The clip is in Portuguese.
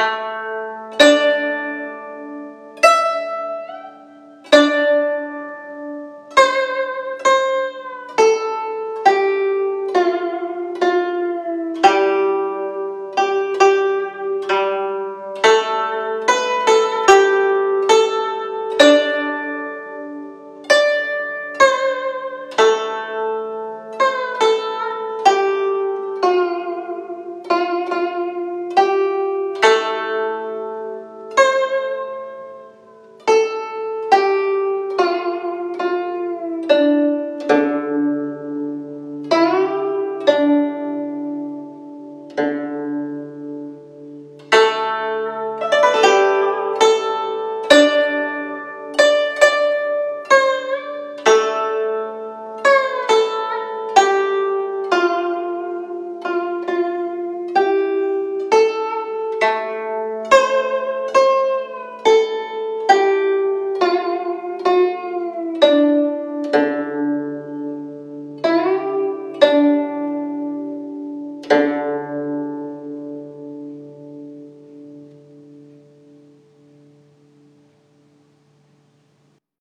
Música